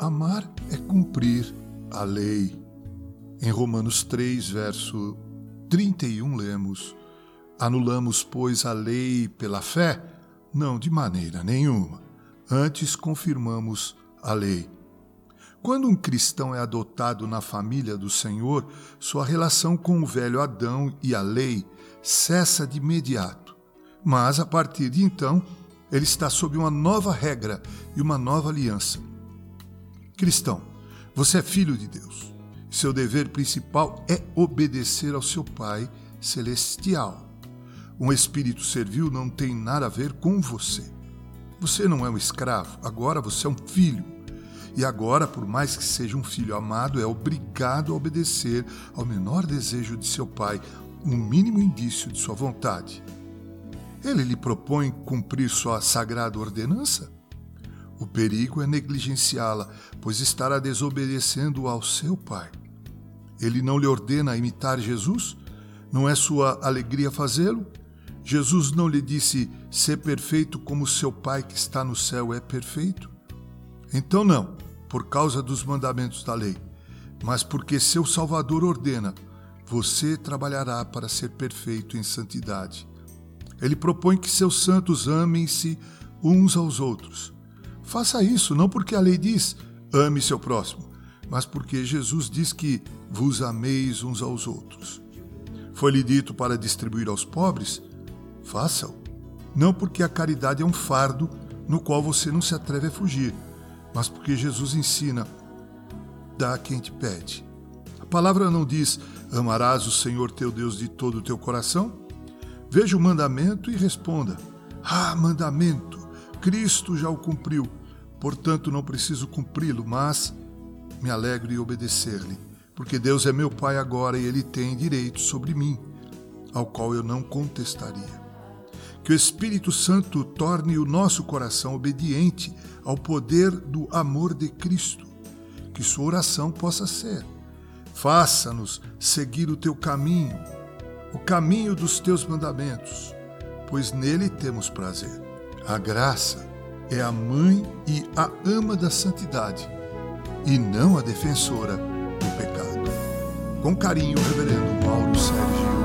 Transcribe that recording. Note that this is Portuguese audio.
Amar é cumprir a lei. Em Romanos 3, verso 31, lemos: Anulamos, pois, a lei pela fé? Não, de maneira nenhuma. Antes confirmamos a lei. Quando um cristão é adotado na família do Senhor, sua relação com o velho Adão e a lei cessa de imediato. Mas, a partir de então, ele está sob uma nova regra e uma nova aliança. Cristão, você é filho de Deus. Seu dever principal é obedecer ao seu Pai celestial. Um espírito servil não tem nada a ver com você. Você não é um escravo, agora você é um filho. E agora, por mais que seja um filho amado, é obrigado a obedecer ao menor desejo de seu pai, um mínimo indício de sua vontade. Ele lhe propõe cumprir sua sagrada ordenança? O perigo é negligenciá-la, pois estará desobedecendo ao seu Pai. Ele não lhe ordena imitar Jesus? Não é sua alegria fazê-lo? Jesus não lhe disse ser perfeito como seu Pai que está no céu é perfeito? Então, não, por causa dos mandamentos da lei, mas porque seu Salvador ordena: você trabalhará para ser perfeito em santidade. Ele propõe que seus santos amem-se uns aos outros Faça isso não porque a lei diz ame seu próximo, mas porque Jesus diz que vos ameis uns aos outros. Foi-lhe dito para distribuir aos pobres? Faça-o. Não porque a caridade é um fardo no qual você não se atreve a fugir, mas porque Jesus ensina: dá a quem te pede. A palavra não diz amarás o Senhor teu Deus de todo o teu coração? Veja o mandamento e responda: Ah, mandamento! Cristo já o cumpriu portanto não preciso cumpri-lo, mas me alegro em obedecer-lhe, porque Deus é meu Pai agora e Ele tem direito sobre mim, ao qual eu não contestaria. Que o Espírito Santo torne o nosso coração obediente ao poder do amor de Cristo. Que sua oração possa ser: faça-nos seguir o teu caminho, o caminho dos teus mandamentos, pois nele temos prazer. A graça é a mãe e a ama da santidade, e não a defensora do pecado. Com carinho, Reverendo Mauro Sérgio